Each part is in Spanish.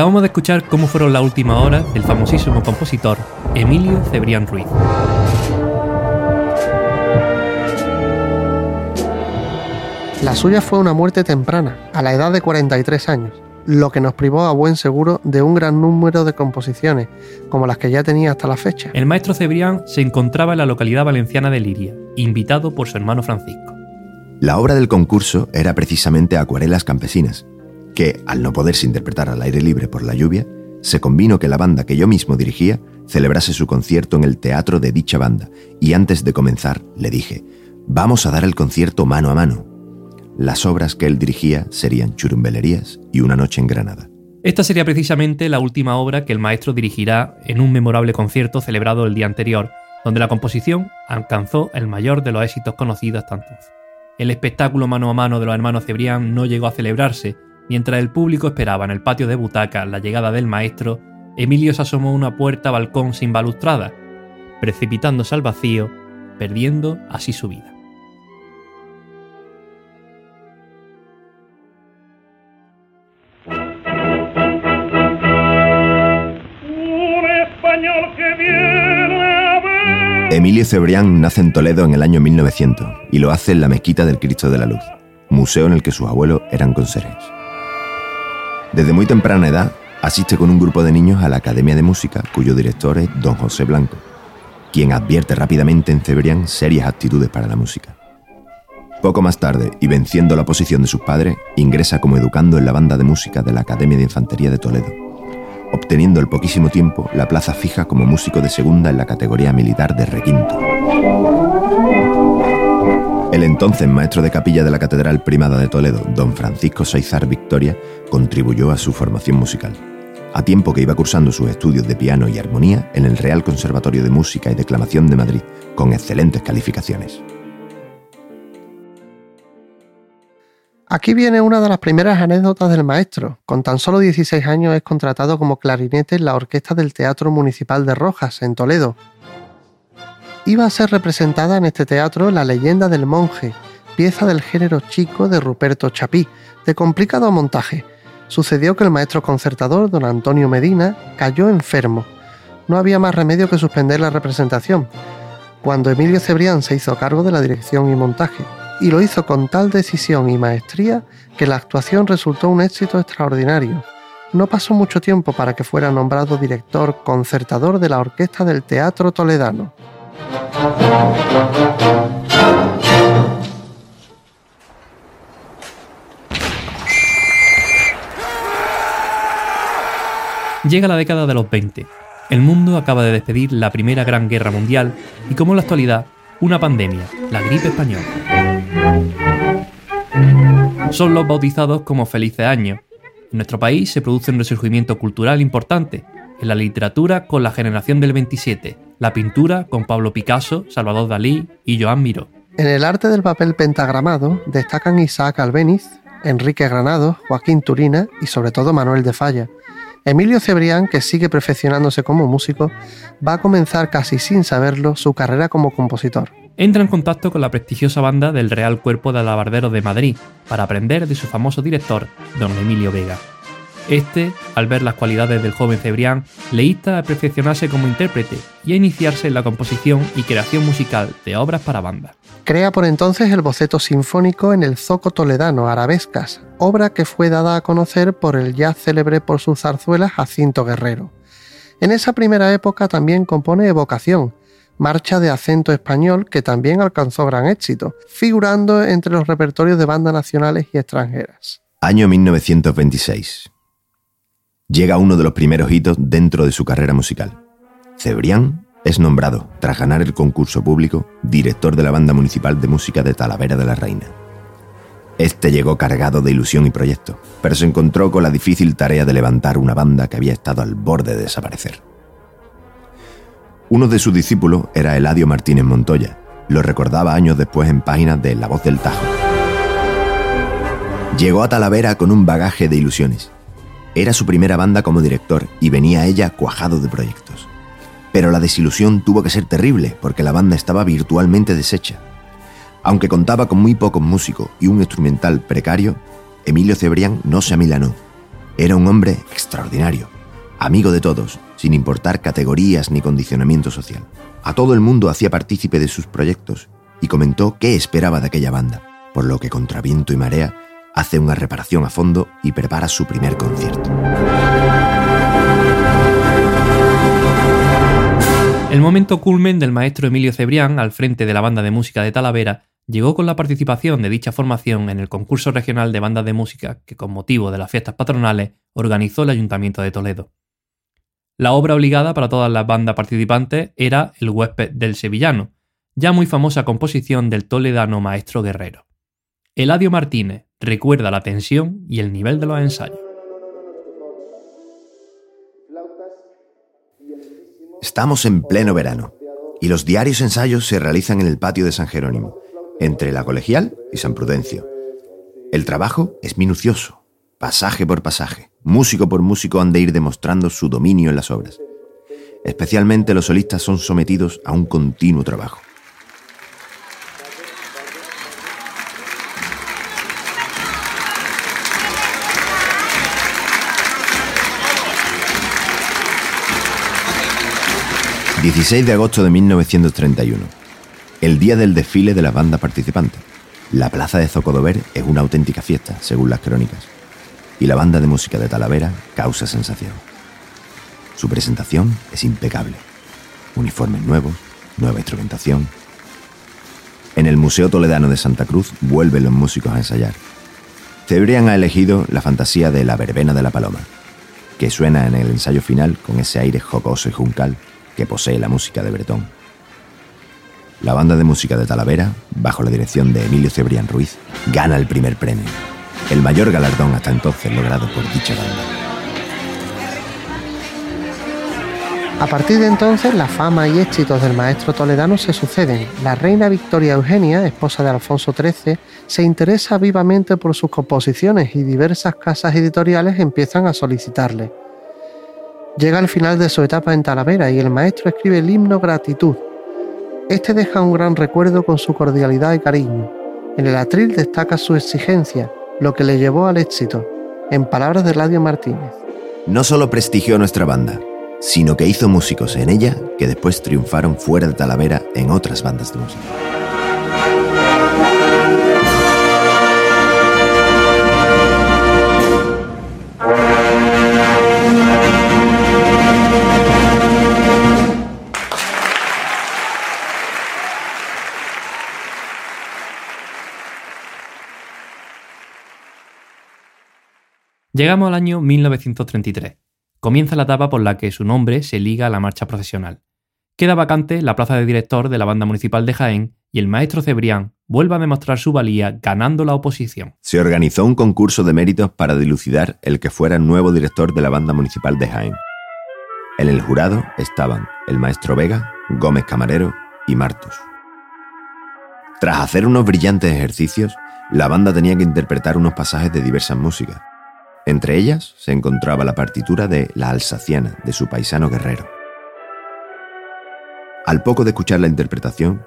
Acabamos de escuchar cómo fueron las últimas horas del famosísimo compositor Emilio Cebrián Ruiz. La suya fue una muerte temprana, a la edad de 43 años, lo que nos privó a buen seguro de un gran número de composiciones, como las que ya tenía hasta la fecha. El maestro Cebrián se encontraba en la localidad valenciana de Liria, invitado por su hermano Francisco. La obra del concurso era precisamente Acuarelas Campesinas, que, al no poderse interpretar al aire libre por la lluvia, se convino que la banda que yo mismo dirigía celebrase su concierto en el teatro de dicha banda, y antes de comenzar le dije, vamos a dar el concierto mano a mano, las obras que él dirigía serían Churumbelerías y Una noche en Granada. Esta sería precisamente la última obra que el maestro dirigirá en un memorable concierto celebrado el día anterior, donde la composición alcanzó el mayor de los éxitos conocidos hasta. El espectáculo mano a mano de los hermanos Cebrián no llegó a celebrarse, mientras el público esperaba en el patio de butacas la llegada del maestro, Emilio se asomó a una puerta balcón sin balustrada, precipitándose al vacío, perdiendo así su vida. Emilio Cebrián nace en Toledo en el año 1900 y lo hace en la Mezquita del Cristo de la Luz, museo en el que sus abuelos eran conserjes. Desde muy temprana edad asiste con un grupo de niños a la Academia de Música, cuyo director es don José Blanco, quien advierte rápidamente en Cebrián serias actitudes para la música. Poco más tarde, y venciendo la posición de sus padres, ingresa como educando en la banda de música de la Academia de Infantería de Toledo, obteniendo al poquísimo tiempo la plaza fija como músico de segunda en la categoría militar de requinto. El entonces maestro de capilla de la Catedral Primada de Toledo, don Francisco Saizar Victoria, contribuyó a su formación musical, a tiempo que iba cursando sus estudios de piano y armonía en el Real Conservatorio de Música y Declamación de Madrid, con excelentes calificaciones. Aquí viene una de las primeras anécdotas del maestro. Con tan solo 16 años es contratado como clarinete en la orquesta del Teatro Municipal de Rojas, en Toledo. Iba a ser representada en este teatro La leyenda del monje, pieza del género chico de Ruperto Chapí, de complicado montaje. Sucedió que el maestro concertador, don Antonio Medina, cayó enfermo. No había más remedio que suspender la representación, cuando Emilio Cebrián se hizo cargo de la dirección y montaje y lo hizo con tal decisión y maestría que la actuación resultó un éxito extraordinario. No pasó mucho tiempo para que fuera nombrado director concertador de la orquesta del Teatro Toledano. Llega la década de los 20. El mundo acaba de despedir la Primera Gran Guerra Mundial y como en la actualidad, una pandemia, la gripe española. Son los bautizados como felices años. En nuestro país se produce un resurgimiento cultural importante, en la literatura con la generación del 27, la pintura con Pablo Picasso, Salvador Dalí y Joan Miró. En el arte del papel pentagramado destacan Isaac Albéniz, Enrique Granado, Joaquín Turina y sobre todo Manuel de Falla. Emilio Cebrián, que sigue perfeccionándose como músico, va a comenzar casi sin saberlo su carrera como compositor. Entra en contacto con la prestigiosa banda del Real Cuerpo de Alabarderos de Madrid para aprender de su famoso director, don Emilio Vega. Este, al ver las cualidades del joven Cebrián, le insta a perfeccionarse como intérprete y a iniciarse en la composición y creación musical de obras para banda. Crea por entonces el boceto sinfónico en el Zoco Toledano Arabescas, obra que fue dada a conocer por el ya célebre por sus zarzuelas Jacinto Guerrero. En esa primera época también compone Evocación, marcha de acento español que también alcanzó gran éxito, figurando entre los repertorios de bandas nacionales y extranjeras. Año 1926 llega uno de los primeros hitos dentro de su carrera musical. Cebrián es nombrado, tras ganar el concurso público, director de la Banda Municipal de Música de Talavera de la Reina. Este llegó cargado de ilusión y proyecto, pero se encontró con la difícil tarea de levantar una banda que había estado al borde de desaparecer. Uno de sus discípulos era Eladio Martínez Montoya, lo recordaba años después en páginas de La Voz del Tajo. Llegó a Talavera con un bagaje de ilusiones, era su primera banda como director y venía ella cuajado de proyectos. Pero la desilusión tuvo que ser terrible porque la banda estaba virtualmente deshecha. Aunque contaba con muy pocos músicos y un instrumental precario, Emilio Cebrián no se amilanó. Era un hombre extraordinario, amigo de todos, sin importar categorías ni condicionamiento social. A todo el mundo hacía partícipe de sus proyectos y comentó qué esperaba de aquella banda, por lo que contra viento y marea hace una reparación a fondo y prepara su primer concierto. El momento culmen del maestro Emilio Cebrián al frente de la banda de música de Talavera llegó con la participación de dicha formación en el concurso regional de bandas de música que con motivo de las fiestas patronales organizó el Ayuntamiento de Toledo. La obra obligada para todas las bandas participantes era El huésped del sevillano, ya muy famosa composición del toledano maestro Guerrero. Eladio Martínez recuerda la tensión y el nivel de los ensayos. Estamos en pleno verano y los diarios ensayos se realizan en el patio de San Jerónimo, entre la Colegial y San Prudencio. El trabajo es minucioso, pasaje por pasaje, músico por músico han de ir demostrando su dominio en las obras. Especialmente los solistas son sometidos a un continuo trabajo. 16 de agosto de 1931, el día del desfile de las bandas participantes. La plaza de Zocodover es una auténtica fiesta, según las crónicas, y la banda de música de Talavera causa sensación. Su presentación es impecable. Uniformes nuevos, nueva instrumentación. En el Museo Toledano de Santa Cruz vuelven los músicos a ensayar. Cebrián ha elegido la fantasía de La Verbena de la Paloma, que suena en el ensayo final con ese aire jocoso y juncal que posee la música de Bretón. La banda de música de Talavera, bajo la dirección de Emilio Cebrián Ruiz, gana el primer premio, el mayor galardón hasta entonces logrado por dicha banda. A partir de entonces, la fama y éxitos del maestro toledano se suceden. La reina Victoria Eugenia, esposa de Alfonso XIII, se interesa vivamente por sus composiciones y diversas casas editoriales empiezan a solicitarle. Llega al final de su etapa en Talavera y el maestro escribe el himno Gratitud. Este deja un gran recuerdo con su cordialidad y cariño. En el atril destaca su exigencia, lo que le llevó al éxito, en palabras de Ladio Martínez. No solo prestigió nuestra banda, sino que hizo músicos en ella que después triunfaron fuera de Talavera en otras bandas de música. Llegamos al año 1933. Comienza la etapa por la que su nombre se liga a la marcha profesional. Queda vacante la plaza de director de la banda municipal de Jaén y el maestro Cebrián vuelve a demostrar su valía ganando la oposición. Se organizó un concurso de méritos para dilucidar el que fuera nuevo director de la banda municipal de Jaén. En el jurado estaban el maestro Vega, Gómez Camarero y Martos. Tras hacer unos brillantes ejercicios, la banda tenía que interpretar unos pasajes de diversas músicas, entre ellas se encontraba la partitura de La Alsaciana de su paisano guerrero. Al poco de escuchar la interpretación,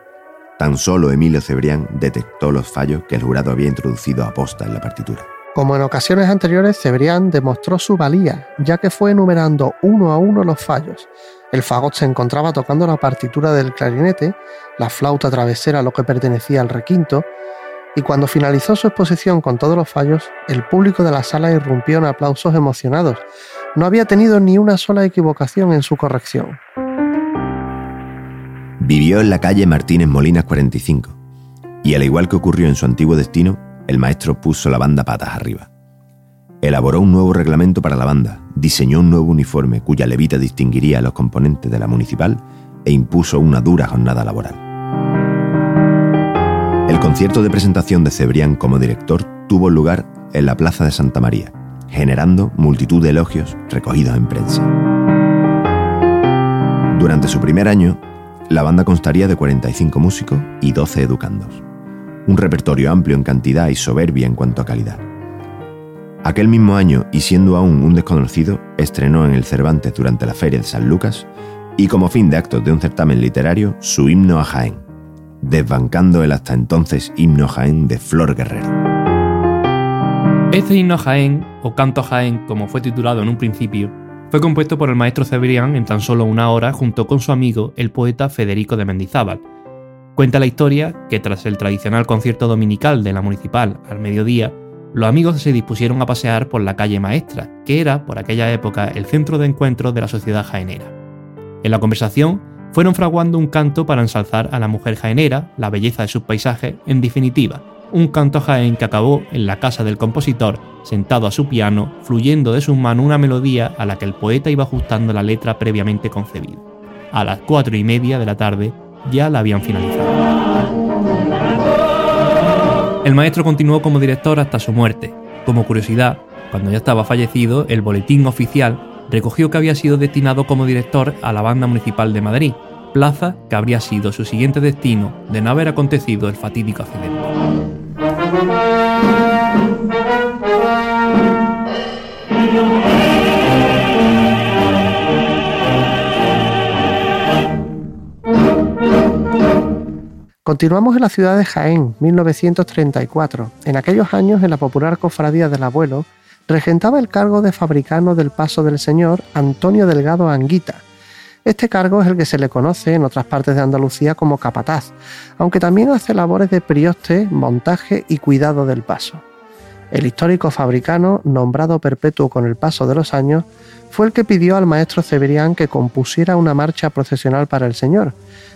tan solo Emilio Cebrián detectó los fallos que el jurado había introducido a posta en la partitura. Como en ocasiones anteriores, Cebrián demostró su valía, ya que fue enumerando uno a uno los fallos. El fagot se encontraba tocando la partitura del clarinete, la flauta travesera lo que pertenecía al requinto, y cuando finalizó su exposición con todos los fallos, el público de la sala irrumpió en aplausos emocionados. No había tenido ni una sola equivocación en su corrección. Vivió en la calle Martínez Molinas 45, y al igual que ocurrió en su antiguo destino, el maestro puso la banda patas arriba. Elaboró un nuevo reglamento para la banda, diseñó un nuevo uniforme cuya levita distinguiría a los componentes de la municipal e impuso una dura jornada laboral. Concierto de presentación de Cebrián como director tuvo lugar en la Plaza de Santa María, generando multitud de elogios recogidos en prensa. Durante su primer año, la banda constaría de 45 músicos y 12 educandos, un repertorio amplio en cantidad y soberbia en cuanto a calidad. Aquel mismo año, y siendo aún un desconocido, estrenó en el Cervantes durante la Feria de San Lucas y como fin de actos de un certamen literario su himno a Jaén, desbancando el hasta entonces himno Jaén de Flor Guerrero. Este himno Jaén, o canto Jaén como fue titulado en un principio, fue compuesto por el maestro Cebrián en tan solo una hora junto con su amigo el poeta Federico de Mendizábal. Cuenta la historia que tras el tradicional concierto dominical de la municipal al mediodía, los amigos se dispusieron a pasear por la calle Maestra, que era por aquella época el centro de encuentro de la sociedad jaenera. En la conversación fueron fraguando un canto para ensalzar a la mujer jaenera, la belleza de sus paisajes, en definitiva, un canto a Jaén que acabó en la casa del compositor, sentado a su piano, fluyendo de sus manos una melodía a la que el poeta iba ajustando la letra previamente concebida. A las cuatro y media de la tarde ya la habían finalizado. El maestro continuó como director hasta su muerte. Como curiosidad, cuando ya estaba fallecido, el boletín oficial recogió que había sido destinado como director a la Banda Municipal de Madrid, plaza que habría sido su siguiente destino de no haber acontecido el fatídico accidente. Continuamos en la ciudad de Jaén, 1934. En aquellos años, en la popular cofradía del abuelo, regentaba el cargo de fabricano del Paso del Señor Antonio Delgado Anguita. Este cargo es el que se le conoce en otras partes de Andalucía como capataz, aunque también hace labores de prioste, montaje y cuidado del paso. El histórico fabricano, nombrado perpetuo con el paso de los años, fue el que pidió al maestro Cebrián que compusiera una marcha procesional para el Señor,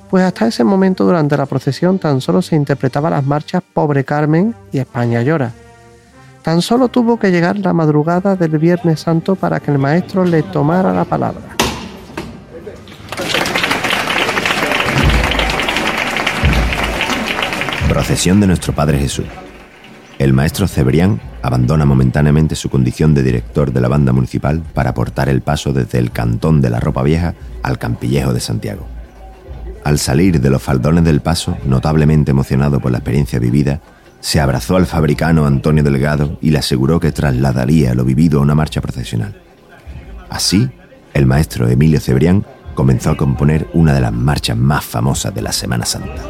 pues hasta ese momento durante la procesión tan solo se interpretaban las marchas Pobre Carmen y España llora. Tan solo tuvo que llegar la madrugada del Viernes Santo para que el maestro le tomara la palabra. Procesión de nuestro Padre Jesús. El maestro Cebrián abandona momentáneamente su condición de director de la banda municipal para aportar el paso desde el cantón de la ropa vieja al campillejo de Santiago. Al salir de los faldones del paso, notablemente emocionado por la experiencia vivida, se abrazó al fabricano Antonio Delgado y le aseguró que trasladaría lo vivido a una marcha procesional. Así, el maestro Emilio Cebrián comenzó a componer una de las marchas más famosas de la Semana Santa.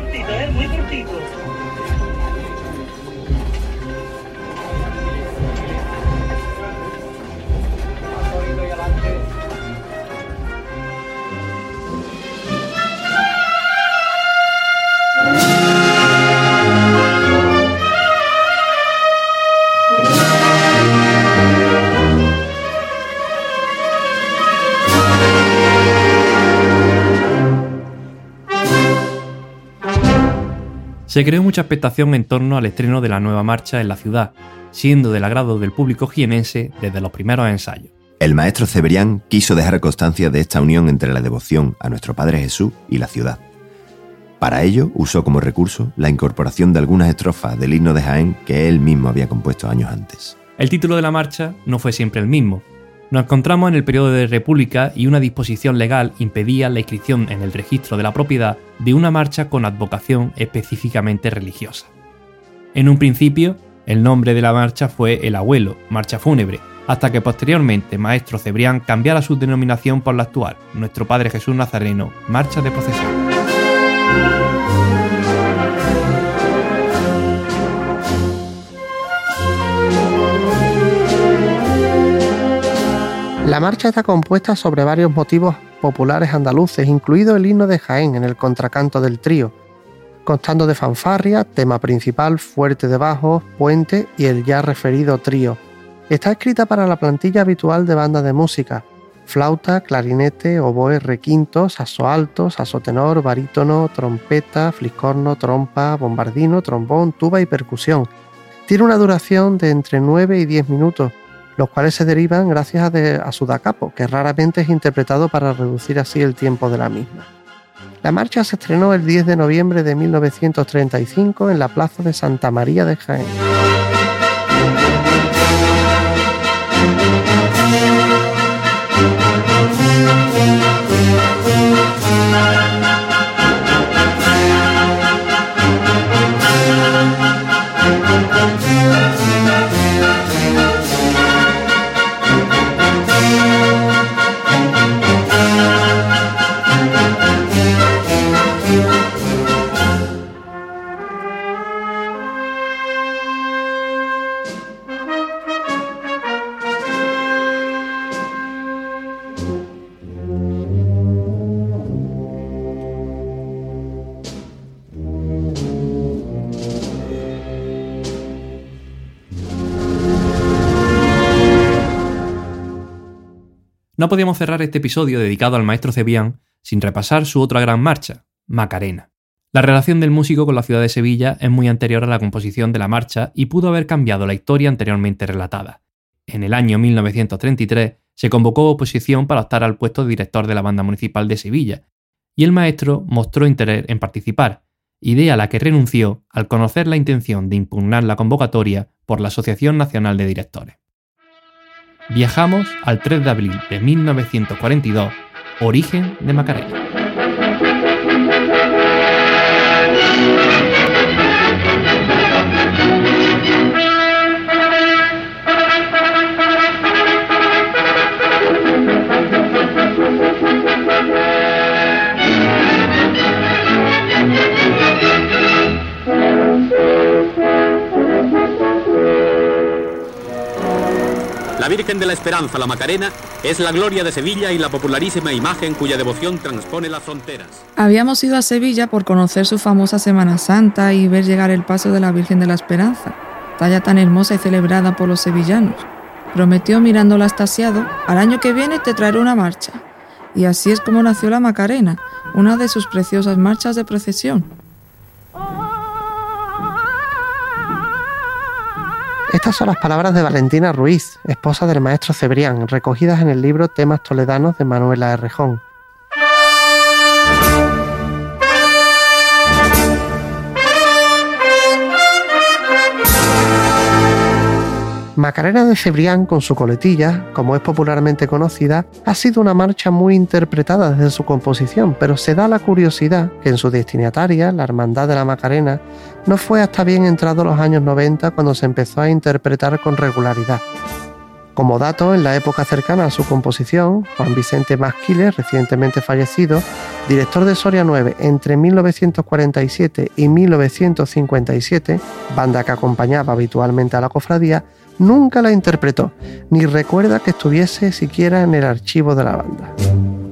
Se creó mucha expectación en torno al estreno de la nueva marcha en la ciudad, siendo del agrado del público jienense desde los primeros ensayos. El maestro Cebrián quiso dejar constancia de esta unión entre la devoción a nuestro Padre Jesús y la ciudad. Para ello usó como recurso la incorporación de algunas estrofas del himno de Jaén que él mismo había compuesto años antes. El título de la marcha no fue siempre el mismo, nos encontramos en el periodo de República y una disposición legal impedía la inscripción en el registro de la propiedad de una marcha con advocación específicamente religiosa. En un principio, el nombre de la marcha fue El Abuelo, marcha fúnebre, hasta que posteriormente Maestro Cebrián cambiara su denominación por la actual, Nuestro Padre Jesús Nazareno, marcha de procesión. La marcha está compuesta sobre varios motivos populares andaluces, incluido el himno de Jaén en el contracanto del trío, constando de fanfarria, tema principal, fuerte de bajo, puente y el ya referido trío. Está escrita para la plantilla habitual de banda de música, flauta, clarinete, oboe, requinto, saso alto, saso tenor, barítono, trompeta, fliscorno, trompa, bombardino, trombón, tuba y percusión. Tiene una duración de entre 9 y 10 minutos los cuales se derivan gracias a, su da capo, que raramente es interpretado para reducir así el tiempo de la misma. La marcha se estrenó el 10 de noviembre de 1935 en la Plaza de Santa María de Jaén. No podíamos cerrar este episodio dedicado al maestro Cebrián sin repasar su otra gran marcha, Macarena. La relación del músico con la ciudad de Sevilla es muy anterior a la composición de la marcha y pudo haber cambiado la historia anteriormente relatada. En el año 1933 se convocó oposición para optar al puesto de director de la banda municipal de Sevilla, y el maestro mostró interés en participar, idea a la que renunció al conocer la intención de impugnar la convocatoria por la Asociación Nacional de Directores. Viajamos al 3 de abril de 1942, origen de Macarena. La Virgen de la Esperanza, la Macarena, es la gloria de Sevilla y la popularísima imagen cuya devoción transpone las fronteras. Habíamos ido a Sevilla por conocer su famosa Semana Santa y ver llegar el paso de la Virgen de la Esperanza, talla tan hermosa y celebrada por los sevillanos. Prometió mirándola estasiado, al año que viene te traeré una marcha. Y así es como nació la Macarena, una de sus preciosas marchas de procesión. Estas son las palabras de Valentina Ruiz, esposa del maestro Cebrián, recogidas en el libro Temas Toledanos de Manuela Errejón. Macarena de Cebrián con su coletilla, como es popularmente conocida, ha sido una marcha muy interpretada desde su composición, pero se da la curiosidad que en su destinataria, la Hermandad de la Macarena, no fue hasta bien entrado los años 90 cuando se empezó a interpretar con regularidad. Como dato, en la época cercana a su composición, Juan Vicente Masquiles, recientemente fallecido, director de Soria 9 entre 1947 y 1957, banda que acompañaba habitualmente a la cofradía, nunca la interpretó, ni recuerda que estuviese siquiera en el archivo de la banda.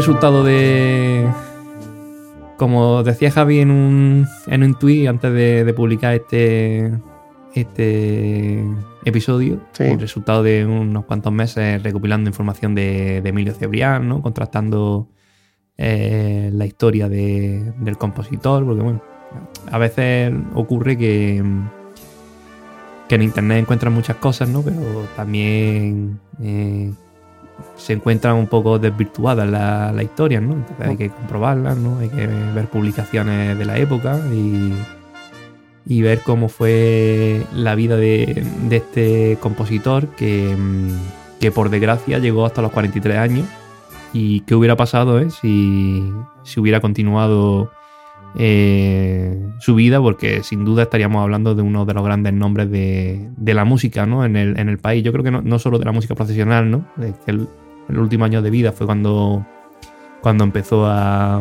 Resultado de. Como decía Javi en un, en un tweet antes de, publicar este, este episodio, Sí. el resultado de unos cuantos meses recopilando información de, de Emilio Cebrián, ¿no? contrastando eh, la historia de- del compositor, porque bueno, a veces ocurre que, que en internet encuentran muchas cosas, ¿no? pero también eh, se encuentran un poco desvirtuadas la, la historia, ¿no? Entonces hay que comprobarlas, ¿no? Hay que ver publicaciones de la época y, y ver cómo fue la vida de, de este compositor que, que por desgracia llegó hasta los 43 años y qué hubiera pasado eh, si, si hubiera continuado eh, su vida, porque sin duda estaríamos hablando de uno de los grandes nombres de, de la música ¿no? en, el, en el país. Yo creo que no, no solo de la música profesional, ¿no? Que el, el último año de vida fue cuando, cuando empezó a,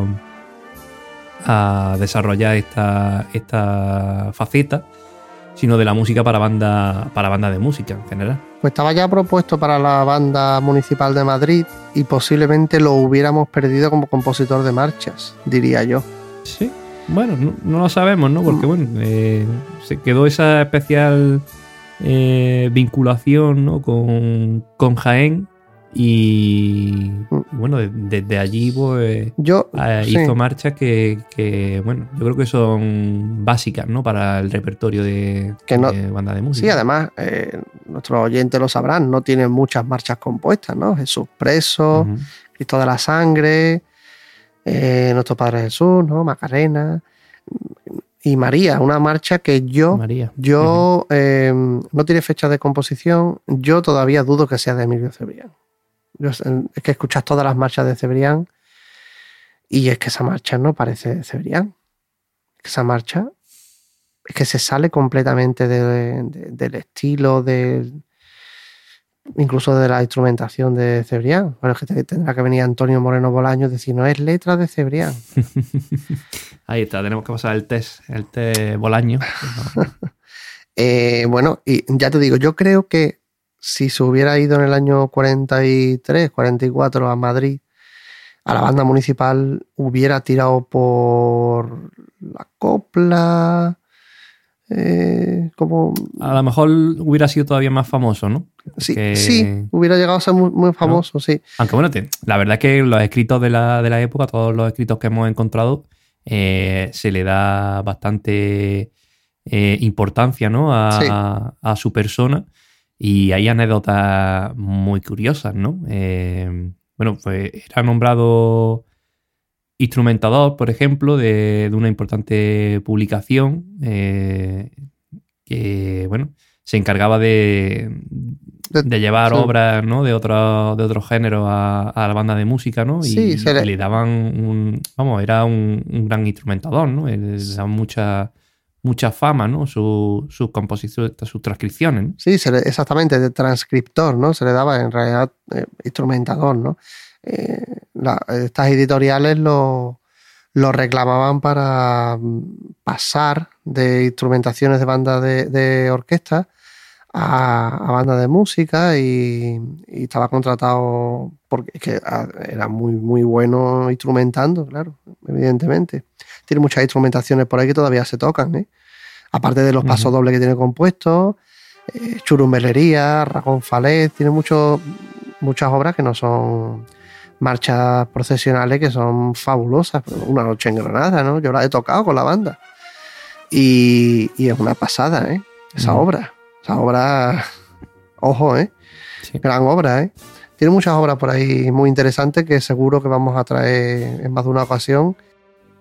a desarrollar esta, esta faceta, sino de la música para banda, para banda de música en general. Pues estaba ya propuesto para la banda municipal de Madrid y posiblemente lo hubiéramos perdido como compositor de marchas, diría yo. Sí, bueno, no, no lo sabemos, ¿no? Porque, bueno, eh, se quedó esa especial eh, vinculación ¿no? con, con Jaén y, y bueno, de- desde allí pues, Yo eh, sí. hizo marchas que, que, bueno, yo creo que son básicas, ¿no? Para el repertorio de, Que no- de banda de música. Sí, además, eh, nuestros oyentes lo sabrán, no tienen muchas marchas compuestas, ¿no? Jesús preso, Ujú. Cristo de la Sangre, eh, Nuestro Padre Jesús, ¿no? Macarena y María, una marcha que yo, María. yo eh, no tiene fecha de composición, yo todavía dudo que sea de Emilio Cebrián. Yo es que escuchas todas las marchas de Cebrián y es que esa marcha no parece de Cebrián. Esa marcha es que se sale completamente de- de- del estilo, del, incluso de la instrumentación de Cebrián. Bueno, es que tendrá que venir Antonio Moreno Bolaño y decir, no es letra de Cebrián. Ahí está, tenemos que pasar el test, el test Bolaño. Eh, bueno, y ya te digo, yo creo que si se hubiera ido en el año 43, 44 a Madrid, a la banda municipal hubiera tirado por la copla, eh, como... A lo mejor hubiera sido todavía más famoso, ¿no? Sí, sí hubiera llegado a ser muy, famoso, sí. Aunque bueno, la verdad es que los escritos de la, época, todos los escritos que hemos encontrado, eh, se le da bastante eh, importancia ¿no? a, su persona y hay anécdotas muy curiosas, ¿no? bueno, pues era nombrado instrumentador, por ejemplo, de, una importante publicación eh, que, bueno, se encargaba de, de llevar obras ¿no? de otro, de otro género a, la banda de música, ¿no? Y, le... daban un, vamos, era un, gran instrumentador, ¿no? Le daban mucha, mucha fama, ¿no? sus composiciones, sus transcripciones. Sí, exactamente, de transcriptor, ¿no? Se le daba en realidad eh, instrumentador, ¿no? Eh, estas editoriales lo, reclamaban para mm, pasar de instrumentaciones de banda de, orquesta a, banda de música y, estaba contratado porque ah, era muy, muy bueno instrumentando, claro, evidentemente. Tiene muchas instrumentaciones por ahí que todavía se tocan, ¿eh? aparte de los pasos dobles que tiene compuestos, eh, Churumbelería, Ragón Falés, tiene mucho, muchas obras que no son marchas procesionales que son fabulosas. Una noche en Granada, ¿no? Yo la he tocado con la banda. Y, es una pasada, ¿eh? Esa obra. Esa obra, ojo, ¿eh? Gran obra, ¿eh? Tiene muchas obras por ahí muy interesantes que seguro que vamos a traer en más de una ocasión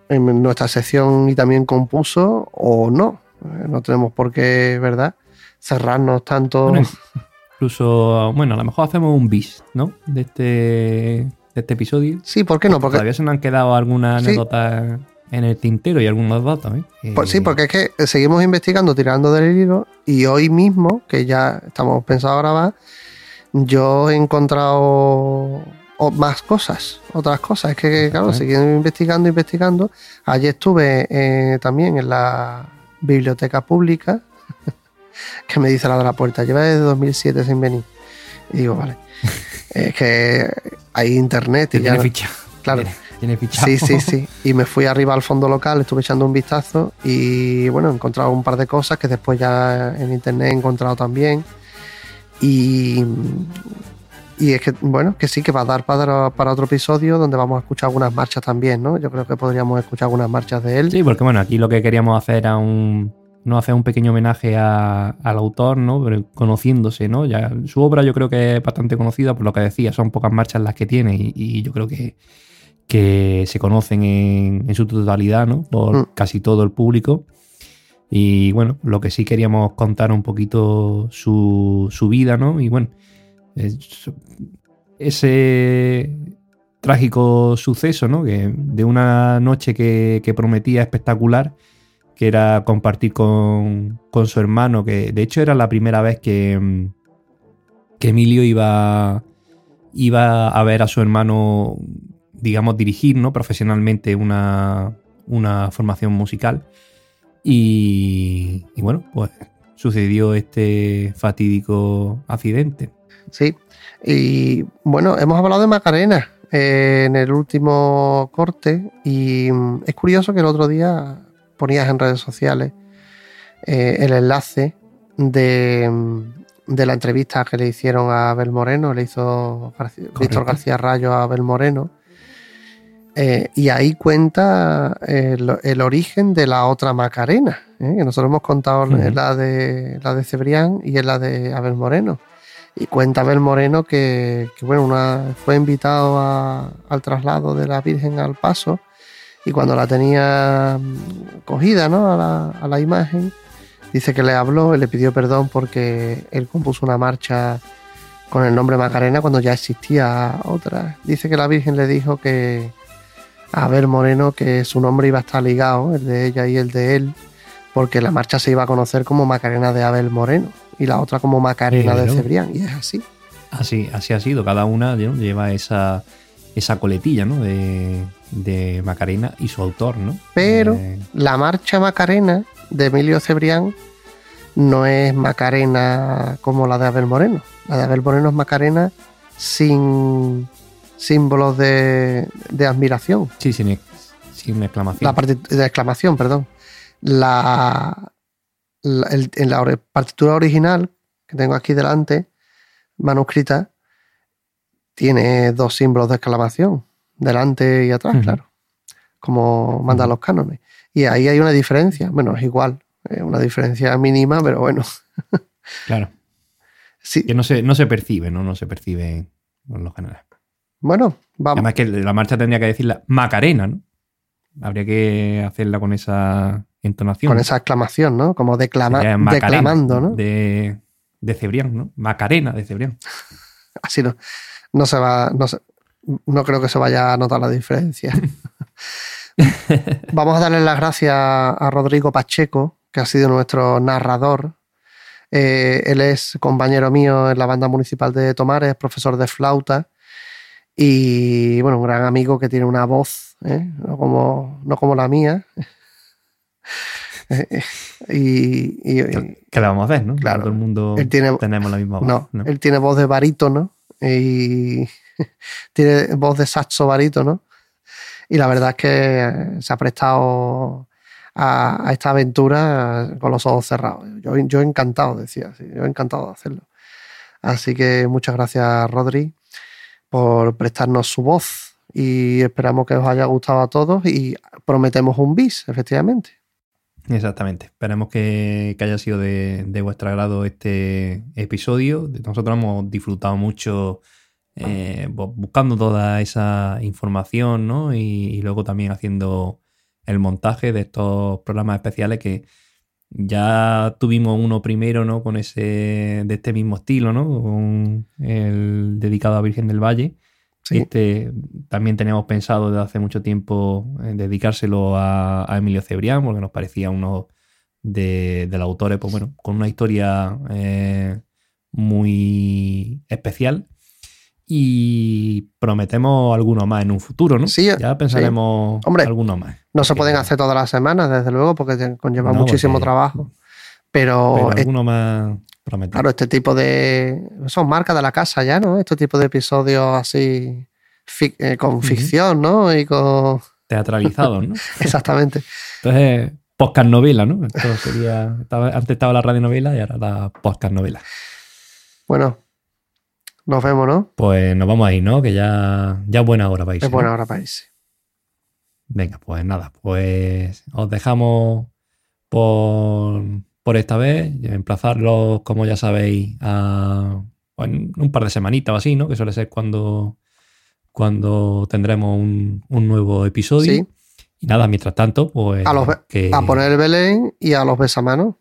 en nuestra sección y también compuso o no. No tenemos por qué, ¿verdad? Cerrarnos tanto. incluso, bueno, a lo mejor hacemos un bis, ¿no? De este este episodio. Sí, ¿por qué no? Porque todavía se nos han quedado algunas anécdotas en el tintero y algunos datos. ¿eh? Pues sí, porque es que seguimos investigando, tirando del hilo, y hoy mismo, que ya estamos pensando a grabar, yo he encontrado más cosas, otras cosas. Es que, claro, seguimos investigando, investigando. Ayer estuve eh, también en la biblioteca pública, que me dice la de la puerta, lleva desde 2007 sin venir. Y digo, vale. es que hay internet y tiene Ficha. Claro. Tiene, ficha. Sí, sí, sí. Y me fui arriba al fondo local, estuve echando un vistazo y bueno, he encontrado un par de cosas que después ya en internet he encontrado también. Y, y es que, bueno, que sí, que va a dar para, para otro episodio donde vamos a escuchar algunas marchas también, ¿no? Yo creo que podríamos escuchar algunas marchas de él. Sí, porque bueno, aquí lo que queríamos hacer era un, no hacer un pequeño homenaje al autor, ¿no? conociéndose, ¿no? Ya, su obra yo creo que es bastante conocida, por lo que decía, son pocas marchas las que tiene y, yo creo que, que se conocen en, su totalidad, ¿no? Por mm. casi todo el público. Y bueno, lo que sí queríamos contar un poquito su, su vida, ¿no? Y bueno, ese trágico suceso, ¿no? Que de una noche que, que prometía espectacular, que era compartir con, su hermano, que de hecho era la primera vez que, que Emilio iba, iba a ver a su hermano, digamos, dirigir ¿no? profesionalmente una, formación musical. Y, bueno, pues sucedió este fatídico accidente. Sí, y bueno, hemos hablado de Macarena eh, en el último corte y es curioso que el otro día ponías en redes sociales eh, el enlace de, la entrevista que le hicieron a Abel Moreno, le hizo Víctor García Rayo a Abel Moreno. Eh, y ahí cuenta el, origen de la otra Macarena, ¿eh? que nosotros hemos contado en la de la de Cebrián y en la de Abel Moreno. Y cuenta Abel Moreno que, bueno, una, fue invitado al traslado de la Virgen al Paso y cuando la tenía mm, cogida ¿no? a, la, imagen, dice que le habló y le pidió perdón porque él compuso una marcha con el nombre Macarena cuando ya existía otra. Dice que la Virgen le dijo que a Abel Moreno que su nombre iba a estar ligado, el de ella y el de él, porque la marcha se iba a conocer como Macarena de Abel Moreno y la otra como Macarena de Cebrián, y es así. Así, así ha sido. Cada una ¿no? lleva esa, esa coletilla ¿no? de, de Macarena y su autor, ¿no? Pero Eh, la marcha Macarena de Emilio Cebrián no es Macarena como la de Abel Moreno. La de Abel Moreno es Macarena sin símbolos de, de admiración. sí, sin, ex- sin exclamación. La de exclamación, perdón. La, la- el- en la partitura original que tengo aquí delante, manuscrita, tiene dos símbolos de exclamación, delante y atrás, claro, como mandan los cánones. Y ahí hay una diferencia, bueno, es igual, es una diferencia mínima, pero bueno, Claro. sí, Que no se, no se percibe, ¿no? No se percibe en lo general. bueno, vamos. Además que la marcha tendría que decirla Macarena, ¿no? Habría que hacerla con esa entonación. Con esa exclamación, ¿no? Como declama- Macarena, declamando, ¿no? De, de Cebrián, ¿no? Macarena de Cebrián. Así no, no se va, no, se- no creo que se vaya a notar la diferencia. Vamos a darle las gracias a Rodrigo Pacheco, que ha sido nuestro narrador. Eh, él es compañero mío en la banda municipal de Tomares, profesor de flauta y bueno, un gran amigo que tiene una voz, ¿eh? no, como, no como la mía. Y, y- ¿Qué, qué le vamos a hacer, no? Claro. Todo el mundo Él tiene- tenemos la misma voz. No, ¿no? él tiene voz de barítono y tiene voz de saxo barítono. Y la verdad es que se ha prestado a, esta aventura con los ojos cerrados. Yo, yo encantado, decía, sí, yo encantado de hacerlo. Así que muchas gracias, Rodri, por prestarnos su voz y esperamos que os haya gustado a todos y prometemos un bis, efectivamente. Exactamente. Esperemos que, que haya sido de, de vuestro agrado este episodio. Nosotros hemos disfrutado mucho eh, bu- buscando toda esa información, ¿no? Y, y luego también haciendo el montaje de estos programas especiales que ya tuvimos uno primero, ¿no? Con ese, de este mismo estilo, ¿no? Con el dedicado a Virgen del Valle. Sí. Este también teníamos pensado desde hace mucho tiempo eh, dedicárselo a, a Emilio Cebrián, porque nos parecía uno de, de los autores, pues bueno, con una historia eh, muy especial. Y prometemos alguno más en un futuro, ¿no? Sí, ya pensaremos Hombre, alguno más. No se pueden hacer todas las semanas, desde luego, porque conlleva No, muchísimo porque- trabajo. Pero, Pero es- alguno más prometemos. claro, este tipo de. Son marcas de la casa ya, ¿no? Este tipo de episodios así. fic- eh, con ficción, ¿no? Y con. Teatralizados, ¿no? Exactamente. Entonces, podcast novela, ¿no? Esto sería. estaba- antes estaba la radio novela y ahora la podcast novela. Bueno, nos vemos, ¿no? Pues nos vamos ahí, ¿no? Que ya, ya es buena hora irse, Es buena hora irse. Venga, pues nada, pues os dejamos por, por esta vez. Emplazarlos, como ya sabéis, a bueno, un par de semanitas o así, ¿no? Que suele ser cuando, cuando tendremos un, un nuevo episodio. Sí. Y nada, mientras tanto, pues. A, los, que- a poner el Belén y a los besamanos.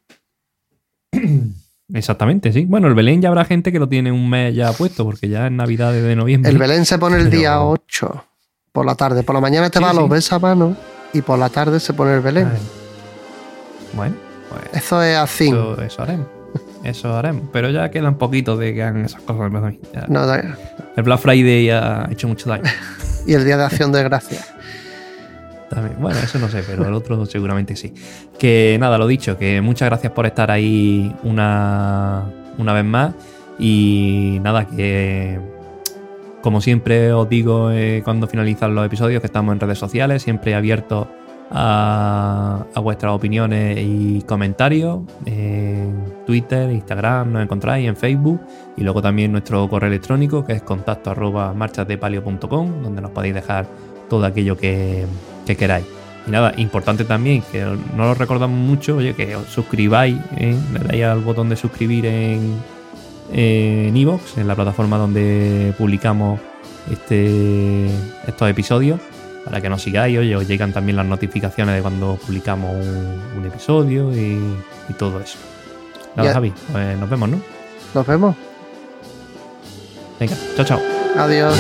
Exactamente, sí. Bueno, el Belén ya habrá gente que lo tiene un mes ya puesto, porque ya es Navidad de noviembre. El Belén se pone el Pero- día 8 por la tarde. Por la mañana te Sí, va a los sí. besamanos y por la tarde se pone el Belén. Bueno, pues. Eso es así. Eso, eso haremos. Eso haremos. Pero ya queda un poquito de que hagan esas cosas. Ya- No, El Black Friday ha hecho mucho daño. y el Día de Acción de Gracias. También. Bueno, eso no sé, pero el otro seguramente sí. Que nada, lo dicho, que muchas gracias por estar ahí una, una vez más. Y nada, que como siempre os digo eh, cuando finalizan los episodios, que estamos en redes sociales, siempre abiertos a, a vuestras opiniones y comentarios. En Twitter, Instagram, nos encontráis en Facebook. Y luego también nuestro correo electrónico, que es contacto arroba marchasdepalio.com, donde nos podéis dejar todo aquello que, que queráis. Y nada, importante también, que no lo recordamos mucho, oye, que os suscribáis, ¿eh? le dais al botón de suscribir en en en la plataforma donde publicamos este, estos episodios, para que nos sigáis, oye, os llegan también las notificaciones de cuando publicamos un, un episodio y, y todo eso. Nada, Ya. Javi, pues nos vemos, ¿no? Nos vemos. Venga, chao, chao. Adiós.